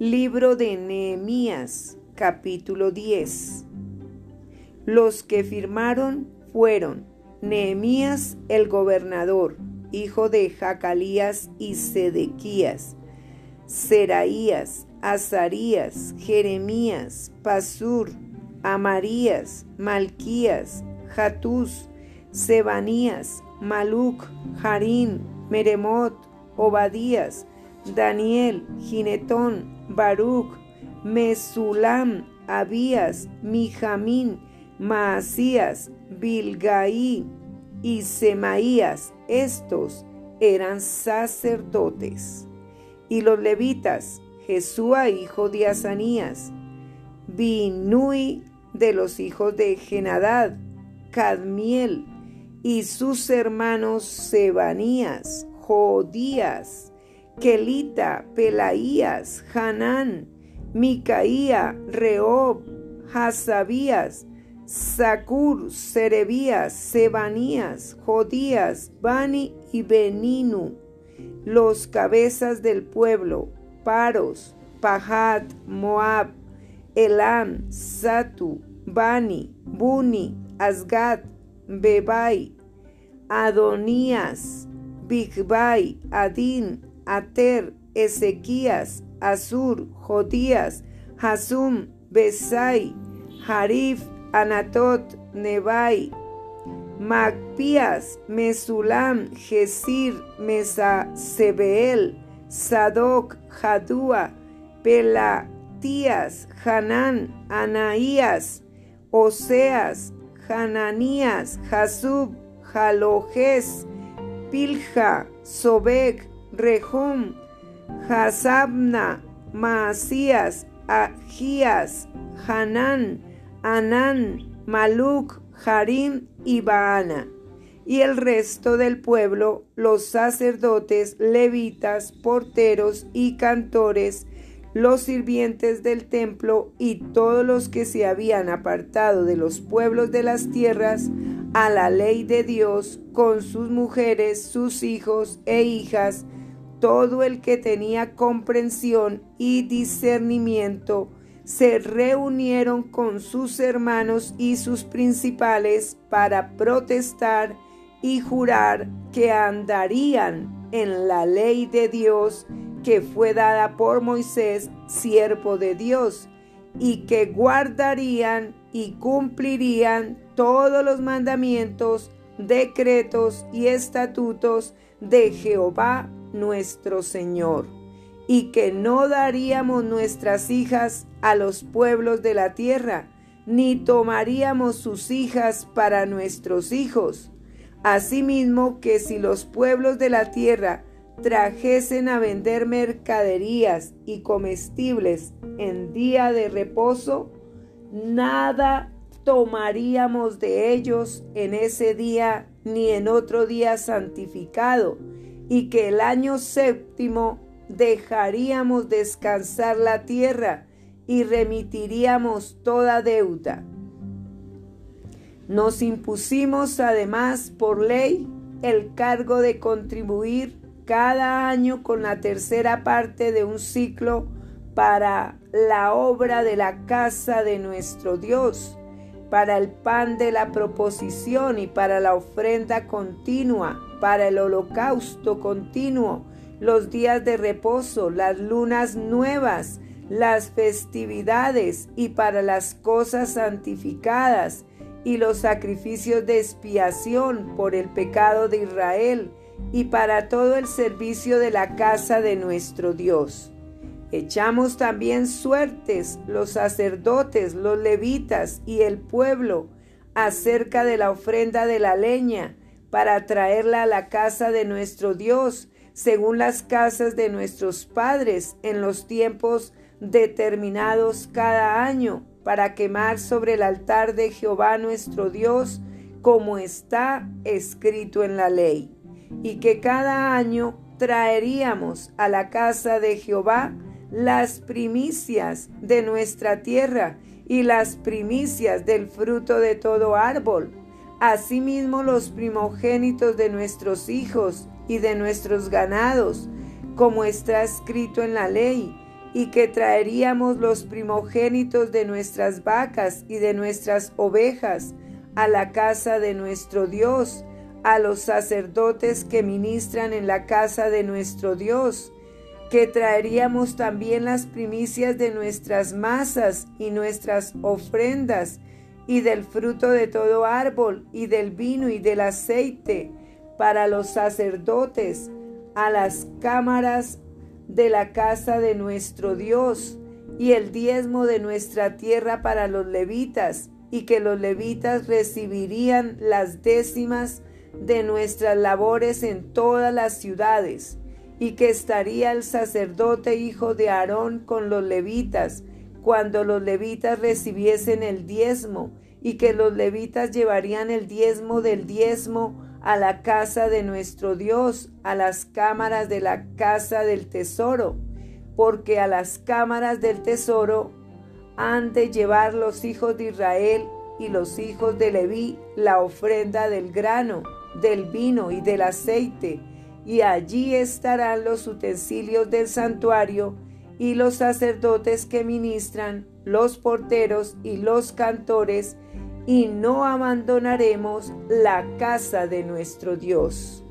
Libro de Nehemías, capítulo 10. Los que firmaron fueron Nehemías el gobernador, hijo de Jacalías y Sedequías, Seraías, Azarías, Jeremías, Pasur, Amarías, Malquías, Jatús, Sebanías, Maluc, Harín, Meremot, Obadías, Daniel, Ginetón, Baruch, Mesulam, Abías, Mijamín, Maasías, Bilgaí y Semaías. Estos eran sacerdotes. Y los levitas, Jesúa, hijo de Asanías, Binui de los hijos de Genadad, Cadmiel, y sus hermanos Sebanías, Jodías, Kelita, Pelaías, Hanán, Micaía, Reob, Hasabías, Sacur, Serebías, Sebanías, Jodías, Bani y Beninu, los cabezas del pueblo, Paros, Pahat, Moab, Elam, Satu, Bani, Buni, Asgad, Bebai, Adonías, Bigbai, Adin, Ater, Ezequías, Azur, Jodías, Hasum, Besai, Harif, Anatot, Nebai, Magpías, Mesulam, Gesir, Mesasebeel, Sadoc, Jadúa, Pelatías, Hanán, Anaías, Oseas, Hananías, Jasub, Jalojes, Pilja, Sobek, Rehum, Hasabna, Maasías, Agías, Hanán, Anán, Maluk, Harim y Baana. Y el resto del pueblo, los sacerdotes, levitas, porteros y cantores, los sirvientes del templo y todos los que se habían apartado de los pueblos de las tierras a la ley de Dios con sus mujeres, sus hijos e hijas, todo el que tenía comprensión y discernimiento, se reunieron con sus hermanos y sus principales para protestar y jurar que andarían en la ley de Dios que fue dada por Moisés, siervo de Dios, y que guardarían y cumplirían todos los mandamientos, decretos y estatutos de Jehová nuestro Señor, y que no daríamos nuestras hijas a los pueblos de la tierra, ni tomaríamos sus hijas para nuestros hijos. Asimismo que si los pueblos de la tierra trajesen a vender mercaderías y comestibles en día de reposo, nada tomaríamos de ellos en ese día ni en otro día santificado, y que el año séptimo dejaríamos descansar la tierra y remitiríamos toda deuda. Nos impusimos además por ley el cargo de contribuir cada año con la tercera parte de un ciclo para la obra de la casa de nuestro Dios, para el pan de la proposición y para la ofrenda continua, para el holocausto continuo, los días de reposo, las lunas nuevas, las festividades y para las cosas santificadas y los sacrificios de expiación por el pecado de Israel y para todo el servicio de la casa de nuestro Dios. Echamos también suertes los sacerdotes, los levitas y el pueblo acerca de la ofrenda de la leña para traerla a la casa de nuestro Dios, según las casas de nuestros padres en los tiempos determinados cada año, para quemar sobre el altar de Jehová nuestro Dios, como está escrito en la ley y que cada año traeríamos a la casa de Jehová las primicias de nuestra tierra y las primicias del fruto de todo árbol, asimismo los primogénitos de nuestros hijos y de nuestros ganados, como está escrito en la ley, y que traeríamos los primogénitos de nuestras vacas y de nuestras ovejas a la casa de nuestro Dios, a los sacerdotes que ministran en la casa de nuestro Dios, que traeríamos también las primicias de nuestras masas y nuestras ofrendas, y del fruto de todo árbol, y del vino y del aceite, para los sacerdotes, a las cámaras de la casa de nuestro Dios, y el diezmo de nuestra tierra para los levitas, y que los levitas recibirían las décimas de nuestras labores en todas las ciudades, y que estaría el sacerdote hijo de Aarón con los levitas, cuando los levitas recibiesen el diezmo, y que los levitas llevarían el diezmo del diezmo a la casa de nuestro Dios, a las cámaras de la casa del tesoro, porque a las cámaras del tesoro han de llevar los hijos de Israel y los hijos de Leví la ofrenda del grano, del vino y del aceite, y allí estarán los utensilios del santuario y los sacerdotes que ministran, los porteros y los cantores, y no abandonaremos la casa de nuestro Dios.